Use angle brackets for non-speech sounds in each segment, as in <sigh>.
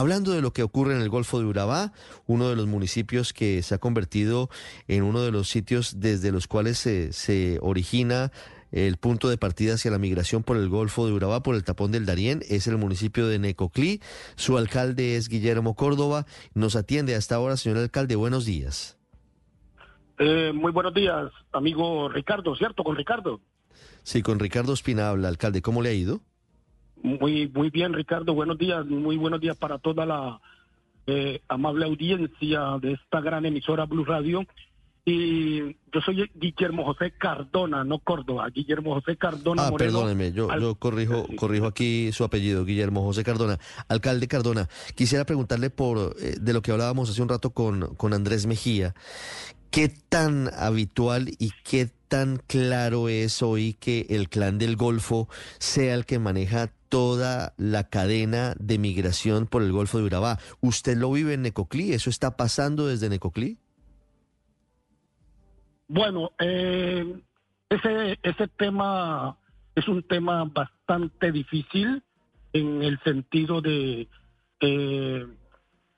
Hablando de lo que ocurre en el Golfo de Urabá, uno de los municipios que se ha convertido en uno de los sitios desde los cuales se, se origina el punto de partida hacia la migración por el Golfo de Urabá, por el tapón del Darién, es el municipio de Necoclí. Su alcalde es Guillermo Córdoba. Nos atiende hasta ahora, señor alcalde. Buenos días. Eh, muy buenos días, amigo Ricardo, ¿cierto? Con Ricardo. Sí, con Ricardo Espina habla, alcalde. ¿Cómo le ha ido? Muy, muy bien, Ricardo. Buenos días, muy buenos días para toda la eh, amable audiencia de esta gran emisora Blue Radio. Y yo soy Guillermo José Cardona, no Córdoba, Guillermo José Cardona. Ah, perdóneme, yo, yo corrijo, corrijo aquí su apellido, Guillermo José Cardona. Alcalde Cardona, quisiera preguntarle por eh, de lo que hablábamos hace un rato con, con Andrés Mejía. ¿Qué tan habitual y qué tan claro es hoy que el clan del Golfo sea el que maneja toda la cadena de migración por el Golfo de Urabá? ¿Usted lo vive en Necoclí? ¿Eso está pasando desde Necoclí? Bueno, eh, ese, ese tema es un tema bastante difícil en el sentido de eh,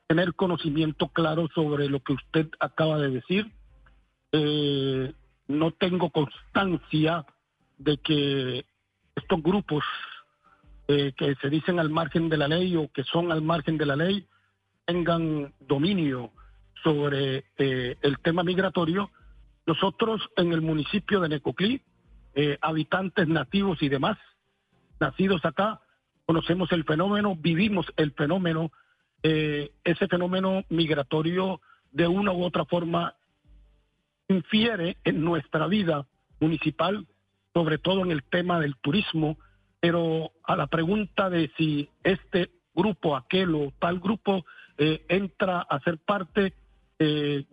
tener conocimiento claro sobre lo que usted acaba de decir. Eh, no tengo constancia de que estos grupos que se dicen al margen de la ley o que son al margen de la ley tengan dominio sobre el tema migratorio nosotros en el municipio de Necoclí, eh, habitantes nativos y demás, nacidos acá, conocemos el fenómeno, vivimos el fenómeno, eh, ese fenómeno migratorio de una u otra forma infiere en nuestra vida municipal, sobre todo en el tema del turismo, pero a la pregunta de si este grupo, aquel o tal grupo eh, entra a ser parte,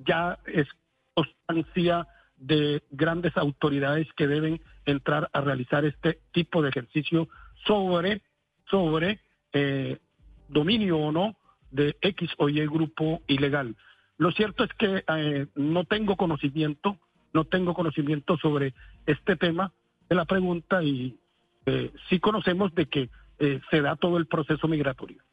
ya es constancia de grandes autoridades que deben entrar a realizar este tipo de ejercicio sobre, sobre eh, dominio o no de X o Y grupo ilegal. Lo cierto es que eh, no tengo conocimiento, no tengo conocimiento sobre este tema de la pregunta y eh, sí conocemos de que se da todo el proceso migratorio.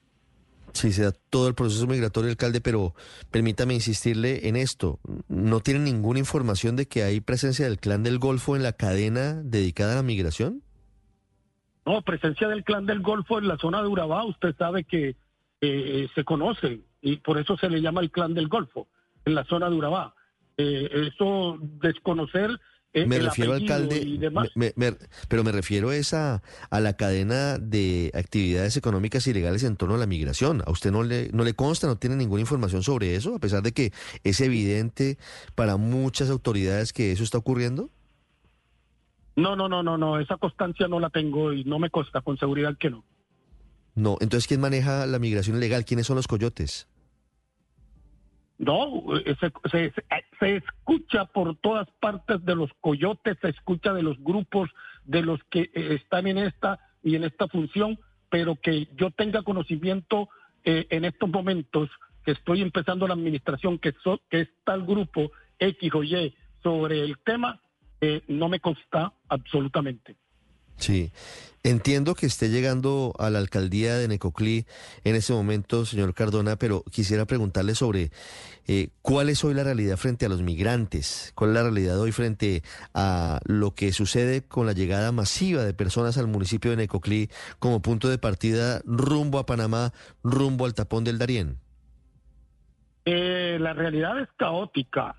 Sí, se da todo el proceso migratorio, alcalde, pero permítame insistirle en esto. ¿No tiene ninguna información de que hay presencia del clan del Golfo en la cadena dedicada a la migración? No, presencia del clan del Golfo en la zona de Urabá, usted sabe que eh, se conoce y por eso se le llama el clan del Golfo, en la zona de Urabá. Eh, eso desconocer me refiero, alcalde, pero me refiero a, a la cadena de actividades económicas ilegales en torno a la migración. ¿A usted no le, no le consta, no tiene ninguna información sobre eso, a pesar de que es evidente para muchas autoridades que eso está ocurriendo? No, no, no, no, no, esa constancia no la tengo y no me consta con seguridad que no. No, entonces, ¿quién maneja la migración ilegal? ¿Quiénes son los coyotes? No, se, se, escucha por todas partes de los coyotes, se escucha de los grupos de los que eh, están en esta y en esta función, pero que yo tenga conocimiento eh, en estos momentos que estoy empezando la administración, que, que es tal grupo X o Y sobre el tema, eh, no me consta absolutamente. Sí, entiendo que esté llegando a la alcaldía de Necoclí en ese momento, señor Cardona, pero quisiera preguntarle sobre eh, cuál es hoy la realidad frente a los migrantes, cuál es la realidad hoy frente a lo que sucede con la llegada masiva de personas al municipio de Necoclí como punto de partida rumbo a Panamá, rumbo al tapón del Darién. Eh, la realidad es caótica,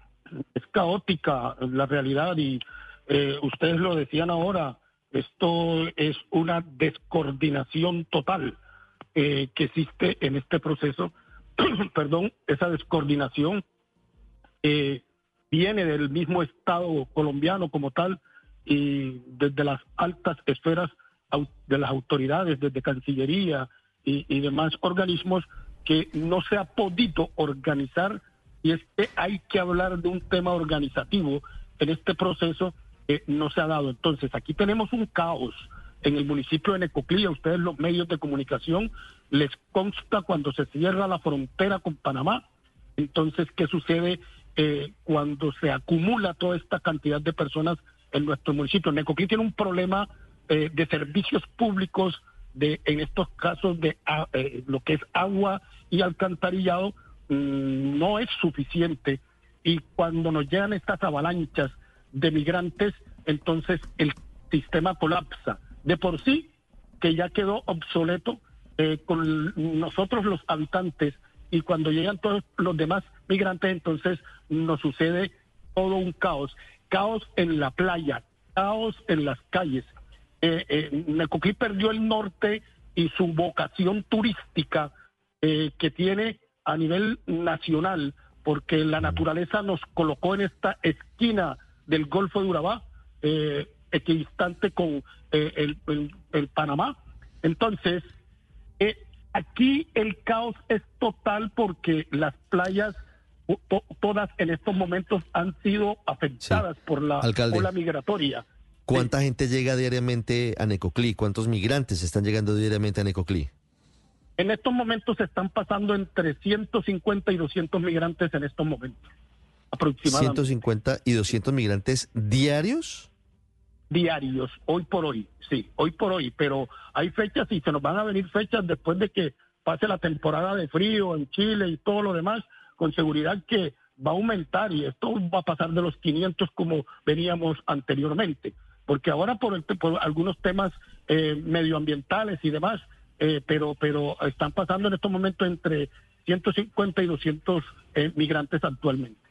es caótica la realidad y eh, ustedes lo decían ahora esto es una descoordinación total eh, que existe en este proceso. <clears throat> Perdón, esa descoordinación eh, viene del mismo Estado colombiano como tal y desde las altas esferas de las autoridades, desde Cancillería y, y demás organismos, que no se ha podido organizar y es que hay que hablar de un tema organizativo en este proceso no se ha dado. Entonces, aquí tenemos un caos en el municipio de Necoclí, a ustedes los medios de comunicación les consta cuando se cierra la frontera con Panamá. Entonces, ¿qué sucede eh, cuando se acumula toda esta cantidad de personas en nuestro municipio? Necoclí tiene un problema eh, de servicios públicos, de en estos casos de eh, lo que es agua y alcantarillado mm, no es suficiente y cuando nos llegan estas avalanchas de migrantes, entonces el sistema colapsa. De por sí, que ya quedó obsoleto eh, con nosotros los habitantes y cuando llegan todos los demás migrantes, entonces nos sucede todo un caos. Caos en la playa, caos en las calles. Eh, eh perdió el norte y su vocación turística eh, que tiene a nivel nacional, porque la naturaleza nos colocó en esta esquina del Golfo de Urabá, eh, equidistante con eh, el, Panamá. Entonces, eh, aquí el caos es total porque las playas todas en estos momentos han sido afectadas por la ola migratoria. ¿Cuánta gente llega diariamente a Necoclí? ¿Cuántos migrantes están llegando diariamente a Necoclí? En estos momentos se están pasando entre 150 y 200 migrantes en estos momentos, aproximadamente. 150 y 200 migrantes diarios diarios, hoy por hoy, sí, hoy por hoy, pero hay fechas y se nos van a venir fechas después de que pase la temporada de frío en Chile y todo lo demás, con seguridad que va a aumentar y esto va a pasar de los 500 como veníamos anteriormente, porque ahora por, el, por algunos temas eh, medioambientales y demás, eh, pero, pero están pasando en estos momentos entre 150 y 200 eh, migrantes actualmente.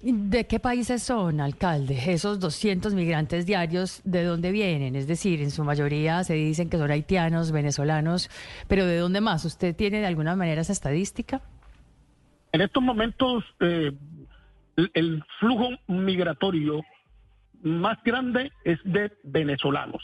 ¿De qué países son, alcalde? Esos 200 migrantes diarios, ¿de dónde vienen? Es decir, en su mayoría se dicen que son haitianos, venezolanos, pero ¿de dónde más? ¿Usted tiene de alguna manera esa estadística? En estos momentos, eh, el flujo migratorio más grande es de venezolanos.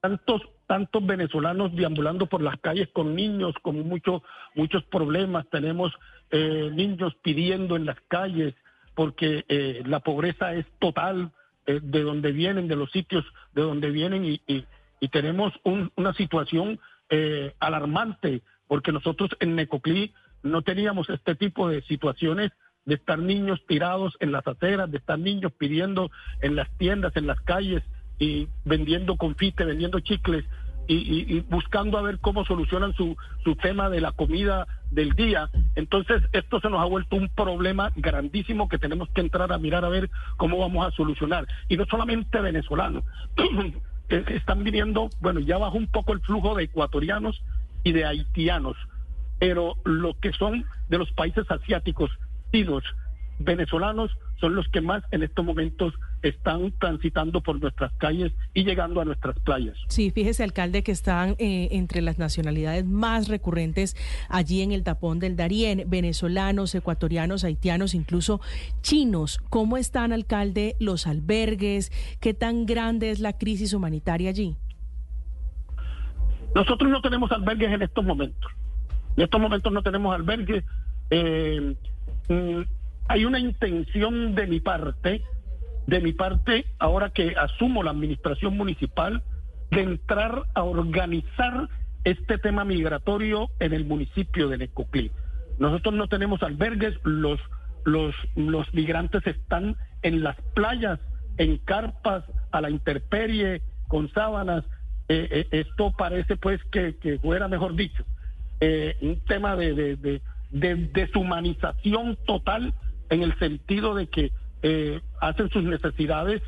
Tantos, tantos venezolanos deambulando por las calles con niños, con muchos, muchos problemas. Tenemos eh, niños pidiendo en las calles porque eh, la pobreza es total eh, de donde vienen, de los sitios de donde vienen y, tenemos una situación eh, alarmante porque nosotros en Necoclí no teníamos este tipo de situaciones de estar niños tirados en las aceras, de estar niños pidiendo en las tiendas, en las calles y vendiendo confite, vendiendo chicles y, buscando a ver cómo solucionan su, su tema de la comida del día. Entonces, esto se nos ha vuelto un problema grandísimo que tenemos que entrar a mirar a ver cómo vamos a solucionar. Y no solamente venezolanos, <clears throat> están viniendo, bueno, ya bajó un poco el flujo de ecuatorianos y de haitianos, pero lo que son de los países asiáticos, chinos, venezolanos, son los que más en estos momentos están transitando por nuestras calles y llegando a nuestras playas. Sí, fíjese, alcalde, que están eh, entre las nacionalidades más recurrentes allí en el tapón del Darién, venezolanos, ecuatorianos, haitianos, incluso chinos. ¿Cómo están, alcalde, los albergues? ¿Qué tan grande es la crisis humanitaria allí? Nosotros no tenemos albergues en estos momentos. En estos momentos no tenemos albergues. Eh, mm, hay una intención de mi parte, de mi parte, ahora que asumo la administración municipal, de entrar a organizar este tema migratorio en el municipio de Necoclí. Nosotros no tenemos albergues, los, los, los migrantes están en las playas, en carpas, a la intemperie, con sábanas. Eh, eh, esto parece pues que, que fuera, mejor dicho, eh, un tema de, de, de, de deshumanización total en el sentido de que eh, hacen sus necesidades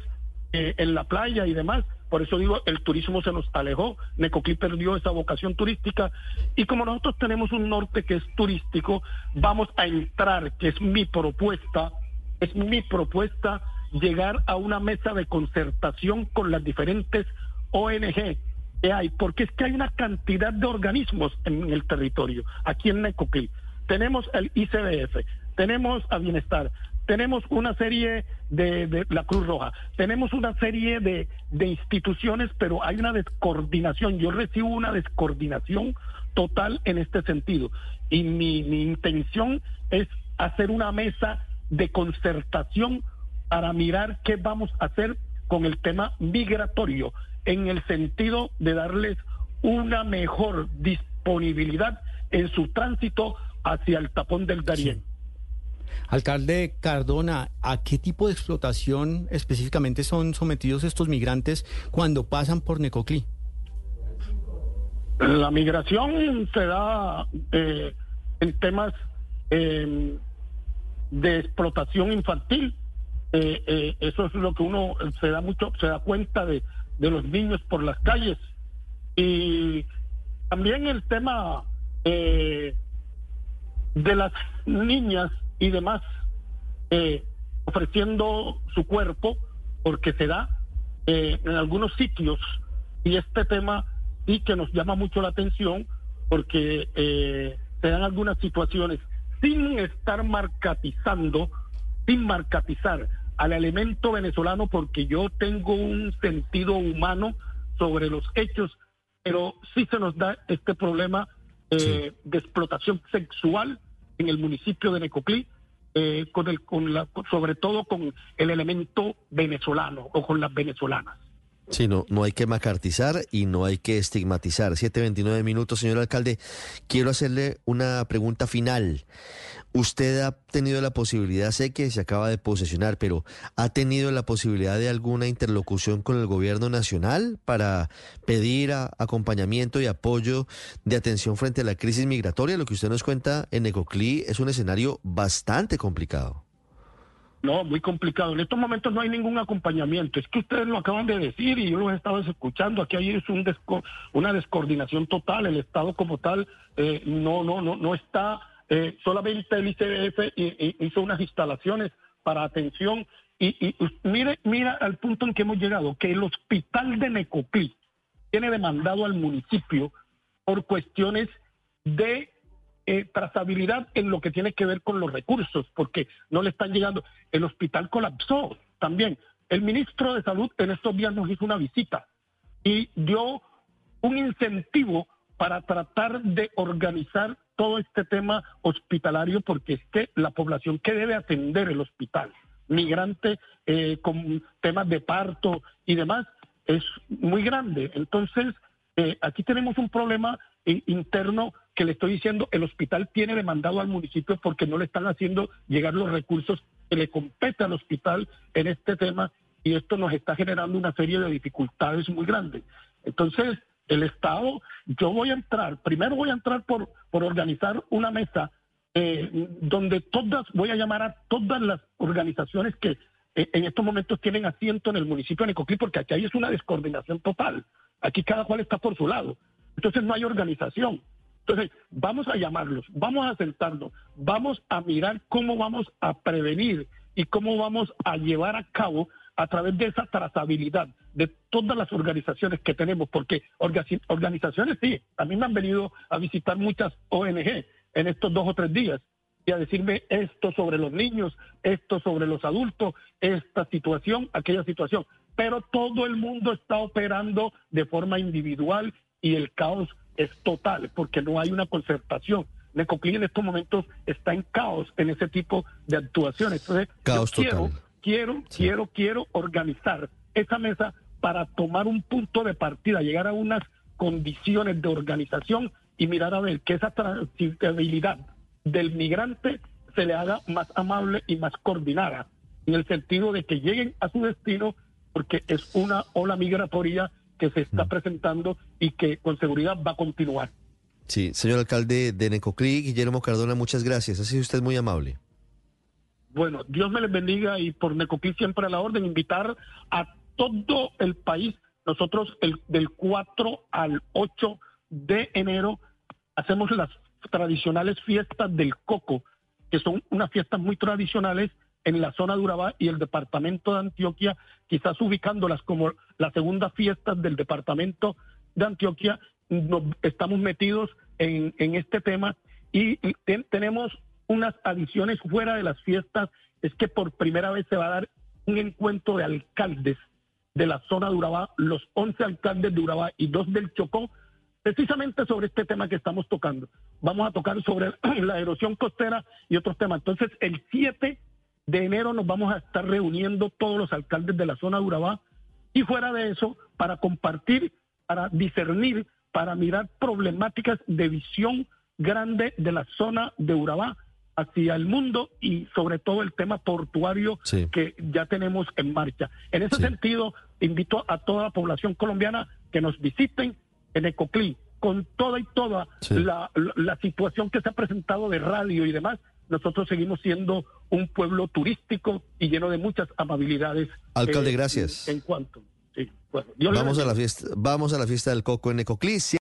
eh, en la playa y demás. Por eso digo, el turismo se nos alejó, Necoclí perdió esa vocación turística y como nosotros tenemos un norte que es turístico, vamos a entrar, que es mi propuesta, es mi propuesta llegar a una mesa de concertación con las diferentes ONG que hay, porque es que hay una cantidad de organismos en el territorio, aquí en Necoclí. Tenemos el ICBF, tenemos a Bienestar, tenemos una serie de, la Cruz Roja, tenemos una serie de, instituciones, pero hay una descoordinación. Yo recibo una descoordinación total en este sentido. Y mi, mi intención es hacer una mesa de concertación para mirar qué vamos a hacer con el tema migratorio, en el sentido de darles una mejor disponibilidad en su tránsito hacia el tapón del Darién. Alcalde Cardona, ¿a qué tipo de explotación específicamente son sometidos estos migrantes cuando pasan por Necoclí? La migración se da eh, en temas em, de explotación infantil. Eh, eh, eso es lo que uno se da mucho, se da cuenta de, de los niños por las calles. Y también el tema eh, de las niñas y demás ofreciendo su cuerpo, porque se da en algunos sitios, y este tema sí que nos llama mucho la atención, porque se dan algunas situaciones sin estar marcatizando, sin marcatizar al elemento venezolano, porque yo tengo un sentido humano sobre los hechos, pero sí se nos da este problema eh, de explotación sexual en el municipio de Necoclí, eh, con el, con la, sobre todo con el elemento venezolano o con las venezolanas. Sí, no, no hay que macartizar y no hay que estigmatizar. 7.29 minutos, señor alcalde. Quiero hacerle una pregunta final. Usted ha tenido la posibilidad, sé que se acaba de posesionar, pero ¿ha tenido la posibilidad de alguna interlocución con el gobierno nacional para pedir acompañamiento y apoyo de atención frente a la crisis migratoria? Lo que usted nos cuenta en Ecoclí es un escenario bastante complicado. No, muy complicado. En estos momentos no hay ningún acompañamiento. Es que ustedes lo acaban de decir y yo los he estado escuchando. Aquí hay es un una descoordinación total. El Estado como tal eh, no, no, no, no está. Eh, solamente el ICBF hizo unas instalaciones para atención y, y mire, mira al punto en que hemos llegado, que el hospital de Necopí tiene demandado al municipio por cuestiones de eh, trazabilidad en lo que tiene que ver con los recursos, porque no le están llegando. El hospital colapsó también. El ministro de Salud en estos días nos hizo una visita y dio un incentivo para tratar de organizar todo este tema hospitalario, porque es que la población que debe atender el hospital, migrante eh, con temas de parto y demás, es muy grande. Entonces, eh, aquí tenemos un problema interno que le estoy diciendo, el hospital tiene demandado al municipio porque no le están haciendo llegar los recursos que le compete al hospital en este tema y esto nos está generando una serie de dificultades muy grandes. Entonces, el Estado, yo voy a entrar, primero voy a entrar por, por organizar una mesa eh, donde todas, voy a llamar a todas las organizaciones que eh, en estos momentos tienen asiento en el municipio de Necoclí, porque aquí hay es una descoordinación total. Aquí cada cual está por su lado. Entonces no hay organización. Entonces, vamos a llamarlos, vamos a sentarnos, vamos a mirar cómo vamos a prevenir y cómo vamos a llevar a cabo a través de esa trazabilidad de todas las organizaciones que tenemos, porque organizaciones sí, a mí me han venido a visitar muchas ONG en estos dos o tres días y a decirme esto sobre los niños, esto sobre los adultos, esta situación, aquella situación, pero todo el mundo está operando de forma individual y el caos es total porque no hay una concertación. Necoclí en estos momentos está en caos en ese tipo de actuaciones. Entonces, caos quiero, quiero, quiero, quiero organizar esa mesa para tomar un punto de partida, llegar a unas condiciones de organización y mirar a ver que esa transitabilidad del migrante se le haga más amable y más coordinada, en el sentido de que lleguen a su destino, porque es una ola migratoria que se está mm. presentando y que con seguridad va a continuar. Sí, señor alcalde de Necoclí, Guillermo Cardona, muchas gracias. Ha sido usted muy amable. Bueno, Dios me les bendiga y por Necoclí siempre a la orden, invitar a todo el país. Nosotros el, del 4 al 8 de enero hacemos las tradicionales fiestas del coco, que son unas fiestas muy tradicionales en la zona de Urabá y el departamento de Antioquia, quizás ubicándolas como la segunda fiesta del departamento de Antioquia, nos estamos metidos en, este tema y tenemos unas adiciones fuera de las fiestas, es que por primera vez se va a dar un encuentro de alcaldes de la zona de Urabá, los 11 alcaldes de Urabá y dos del Chocó, precisamente sobre este tema que estamos tocando. Vamos a tocar sobre <clears throat> la erosión costera y otros temas. Entonces, el 7 de enero nos vamos a estar reuniendo todos los alcaldes de la zona de Urabá y fuera de eso para compartir, para discernir, para mirar problemáticas de visión grande de la zona de Urabá hacia el mundo y sobre todo el tema portuario que ya tenemos en marcha. En ese sentido, invito a toda la población colombiana que nos visiten en Ecoclí. Con toda y toda la, la, situación que se ha presentado de radio y demás, nosotros seguimos siendo un pueblo turístico y lleno de muchas amabilidades. Alcalde, gracias. En, cuanto. vamos a la fiesta, vamos a la fiesta del coco en Ecoclis.